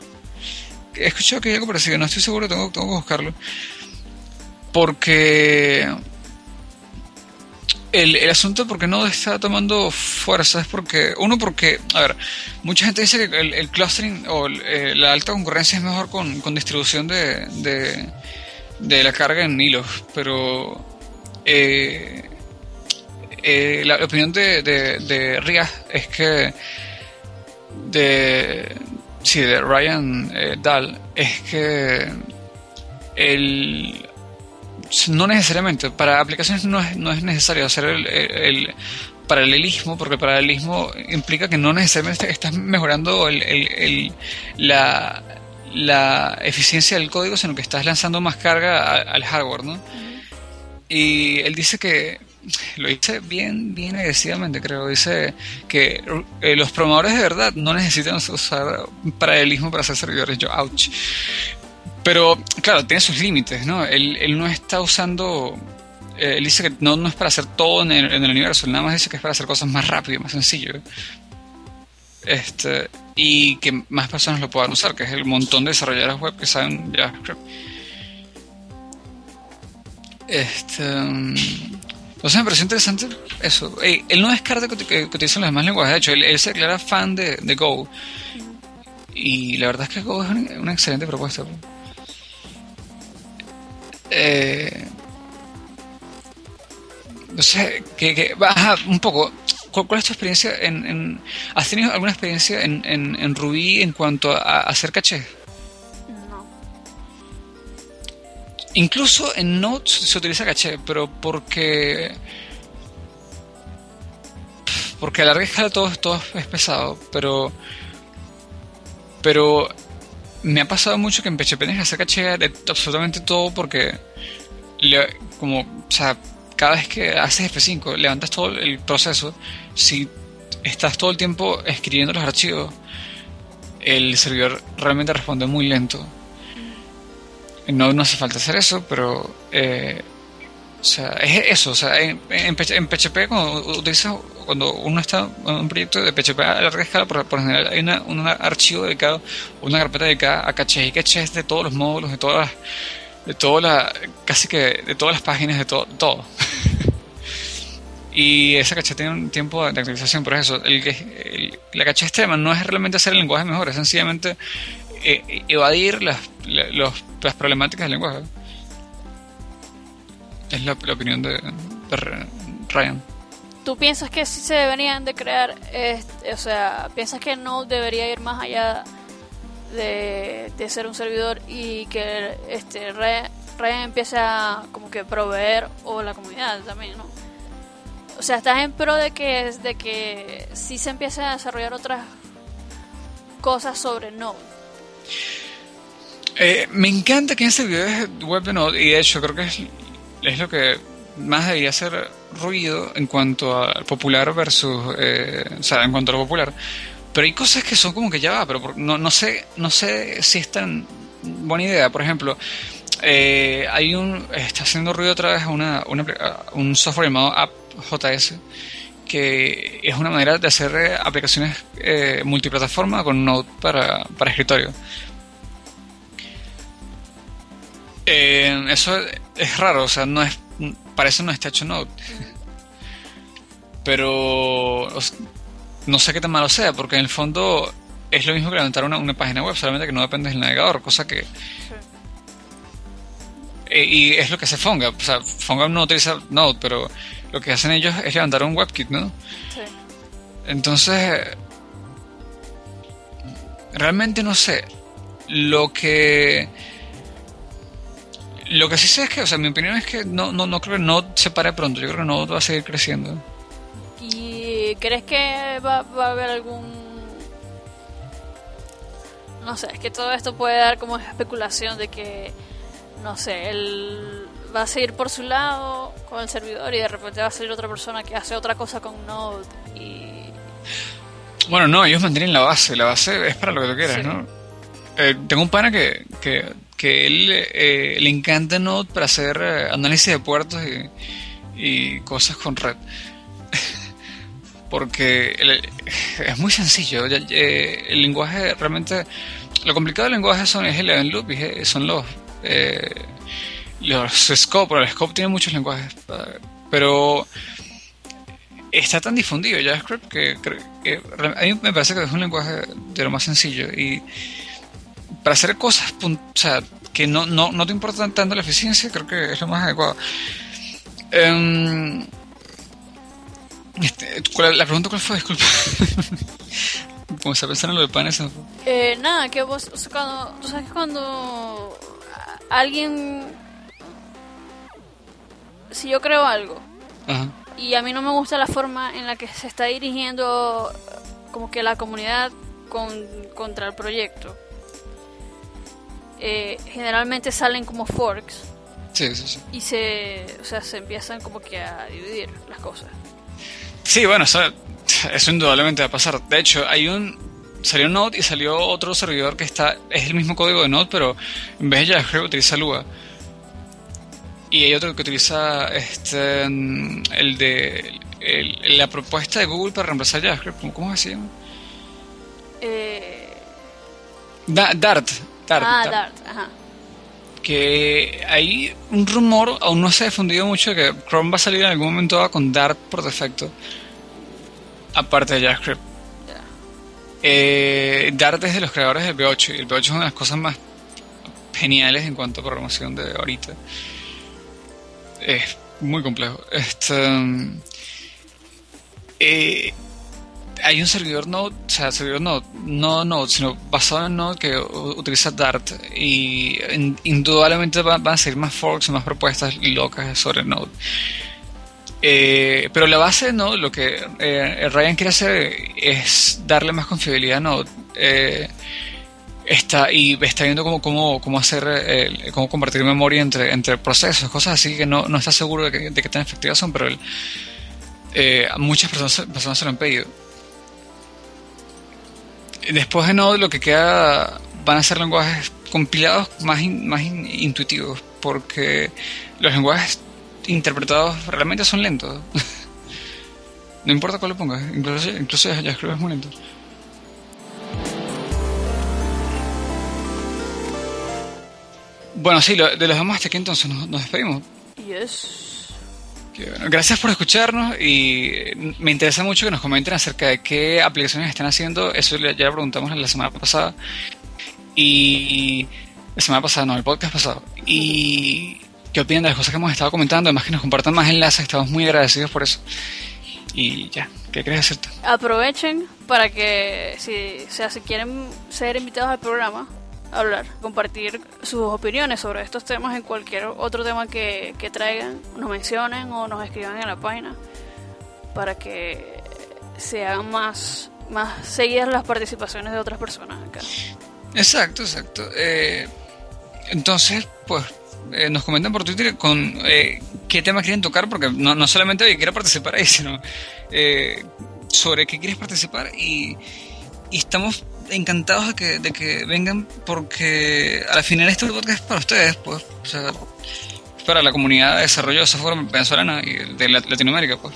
He escuchado que hay algo parecido, no estoy seguro, tengo, tengo que buscarlo porque el, el, asunto porque no está tomando fuerza es porque, uno porque, a ver, mucha gente dice que el, clustering o eh, la alta concurrencia es mejor con, con distribución de, de, la carga en hilos, pero eh, eh, la opinión de, de, de es que de sí de Ryan Dahl es que el no necesariamente para aplicaciones no es, necesario hacer el, paralelismo porque el paralelismo implica que no necesariamente estás mejorando la eficiencia del código sino que estás lanzando más carga al hardware ¿no? y él dice que lo dice bien, bien agresivamente, creo. Dice que eh, los programadores de verdad no necesitan usar paralelismo para hacer servidores. Yo, ouch. Pero, claro, tiene sus límites, ¿no? Él, no está usando. Eh, él dice que no, no es para hacer todo en el, universo, él nada más dice que es para hacer cosas más rápido, más sencillo. Este, y que más personas lo puedan usar, que es el montón de desarrolladores web que saben JavaScript. Este. O sea, me pareció interesante eso. él no descarta que, que, utilicen los demás lenguajes. De hecho, él, se declara fan de, Go. Y la verdad es que Go es una, excelente propuesta. Eh, no sé, que, baja un poco. ¿Cuál, es tu experiencia en, ¿Has tenido alguna experiencia en, en, Ruby en cuanto a hacer caché? Incluso en Node se utiliza caché, pero porque. Porque a larga escala todo, todo es pesado, pero. Pero. Me ha pasado mucho que en PHP tienes que de absolutamente todo porque. como. O sea, cada vez que haces F5, levantas todo el proceso. Si estás todo el tiempo escribiendo los archivos, el servidor realmente responde muy lento no, no hace falta hacer eso, pero eh, o sea, es eso, o sea, en, en, PHP cuando cuando uno está en un proyecto de PHP a larga escala, por, por general hay una, un archivo dedicado, una carpeta dedicada a caché y caché de todos los módulos, de todas de todas las, casi que de todas las páginas, de todo, todo. y esa caché tiene un tiempo de actualización, por eso, el, el, la caché extrema no es realmente hacer el lenguaje mejor, es sencillamente eh, evadir las, las problemáticas del lenguaje. Es la, opinión de, Ryan. ¿Tú piensas que sí se deberían de crear, o sea, piensas que no debería ir más allá de, ser un servidor y que este Ryan, empiece a como que proveer o la comunidad también, ¿no? O sea, estás en pro de que, de que sí se empiece a desarrollar otras cosas sobre Node. Eh, me encanta que en este video es web de Node y de hecho creo que es, es lo que más debería hacer ruido en cuanto al popular versus, eh, o sea, en cuanto a lo popular. Pero hay cosas que son como que ya va, pero no, no sé, no sé si es tan buena idea. Por ejemplo, eh, hay un, está haciendo ruido otra vez una, un software llamado AppJS que es una manera de hacer aplicaciones multiplataforma con Node para, para escritorio. Eh, eso es raro, o sea, no es, para eso no está hecho Node. Pero no sé qué tan malo sea, porque en el fondo es lo mismo que levantar una, una página web, solamente que no depende del navegador, cosa que... Eh, y es lo que hace Fonga, o sea, Fonga no utiliza Node, pero lo que hacen ellos es levantar un WebKit, ¿no? Sí. Entonces, realmente no sé. Lo que lo que sí sé es que, o sea, mi opinión es que no, no, no creo que no se pare pronto, yo creo que no va a seguir creciendo. ¿Y crees que va, va a haber algún... No sé, es que todo esto puede dar como especulación de que, no sé, él va a seguir por su lado con el servidor y de repente va a salir otra persona que hace otra cosa con Node y... Bueno, no, ellos mantienen la base, la base es para lo que tú quieras, ¿no? Eh, tengo un pana que, que que él eh, le encanta Node para hacer eh, análisis de puertos y, cosas con red. Porque es muy sencillo. Eh, el lenguaje realmente. Lo complicado del lenguaje son, es el event loop y son los. los scope. el scope tiene muchos lenguajes. Pero está tan difundido JavaScript que, que, a mí me parece que es un lenguaje de lo más sencillo. Y para hacer cosas o sea, que no, no, no te importa tanto la eficiencia, creo que es lo más adecuado. Em, este, ¿cuál- la pregunta cuál fue, disculpa. Como se pensando en lo de panes. ¿no? Eh, nada, que vos, o sea, cuando, tú sabes cuando alguien, si yo creo algo Ajá. y a mí no me gusta la forma en la que se está dirigiendo como que la comunidad con, contra el proyecto, eh, generalmente salen como forks Sí, sí, sí. y se, o sea, se empiezan como que a dividir las cosas. Sí, bueno, eso, eso indudablemente va a pasar. De hecho, hay un salió Node y salió otro servidor que está es el mismo código de Node, pero en vez de JavaScript utiliza Lua. Y hay otro que utiliza este el de el- la propuesta de Google para reemplazar JavaScript. ¿Cómo, cómo se llama? Eh, Da- Dart. Dart, ah, Dart. Dart, ajá. que hay un rumor, aún no se ha difundido mucho, que Chrome va a salir en algún momento dado con Dart por defecto, aparte de JavaScript. Ya. Eh, Dart es de los creadores del V8 y el V8 es una de las cosas más geniales en cuanto a programación de ahorita. Es muy complejo. Este, um, eh, hay un servidor Node, o sea, servidor Node, no Node, sino basado en Node que utiliza Dart y in- indudablemente va- van a salir más forks y más propuestas locas sobre Node. Eh, pero la base de Node, lo que eh, Ryan quiere hacer es darle más confiabilidad a Node. Eh, está y está viendo cómo, cómo, cómo hacer cómo compartir memoria entre, entre procesos, cosas así que no, no está seguro de que, de que tan efectivas son, pero eh, muchas personas, personas se lo han pedido. Después de Node lo que queda van a ser lenguajes compilados más, in- más in- intuitivos, porque los lenguajes interpretados realmente son lentos. no importa cuál lo pongas, incluso, incluso JavaScript es muy lento. Bueno, sí, lo- de los demás hasta aquí entonces nos, nos despedimos. Yes. Gracias por escucharnos y eh, me interesa mucho que nos comenten acerca de qué aplicaciones están haciendo. Eso ya lo preguntamos la semana pasada. Y la semana pasada, no, el podcast pasado. Y qué opinan de las cosas que hemos estado comentando. Además que nos compartan más enlaces, estamos muy agradecidos por eso. Y ya, ¿qué crees decirte? Aprovechen para que si, sea, si quieren ser invitados al programa, hablar, compartir sus opiniones sobre estos temas en cualquier otro tema que, que traigan, nos mencionen o nos escriban en la página para que se hagan más, más seguidas las participaciones de otras personas acá. Exacto, exacto. Eh, entonces, pues, eh, nos comentan por Twitter con eh, qué tema quieren tocar, porque no, no solamente de que quiera participar ahí, sino eh, sobre qué quieres participar y, y estamos encantados de que, de que vengan porque al final este podcast es para ustedes, pues, o sea, es para la comunidad de desarrollo de software venezolana y de la- Latinoamérica, pues.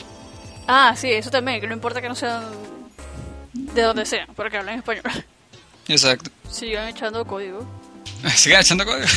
Ah, sí, eso también, que no importa que no sean de donde sean, porque hablen español. Exacto. Sigan echando código. Sigan echando código.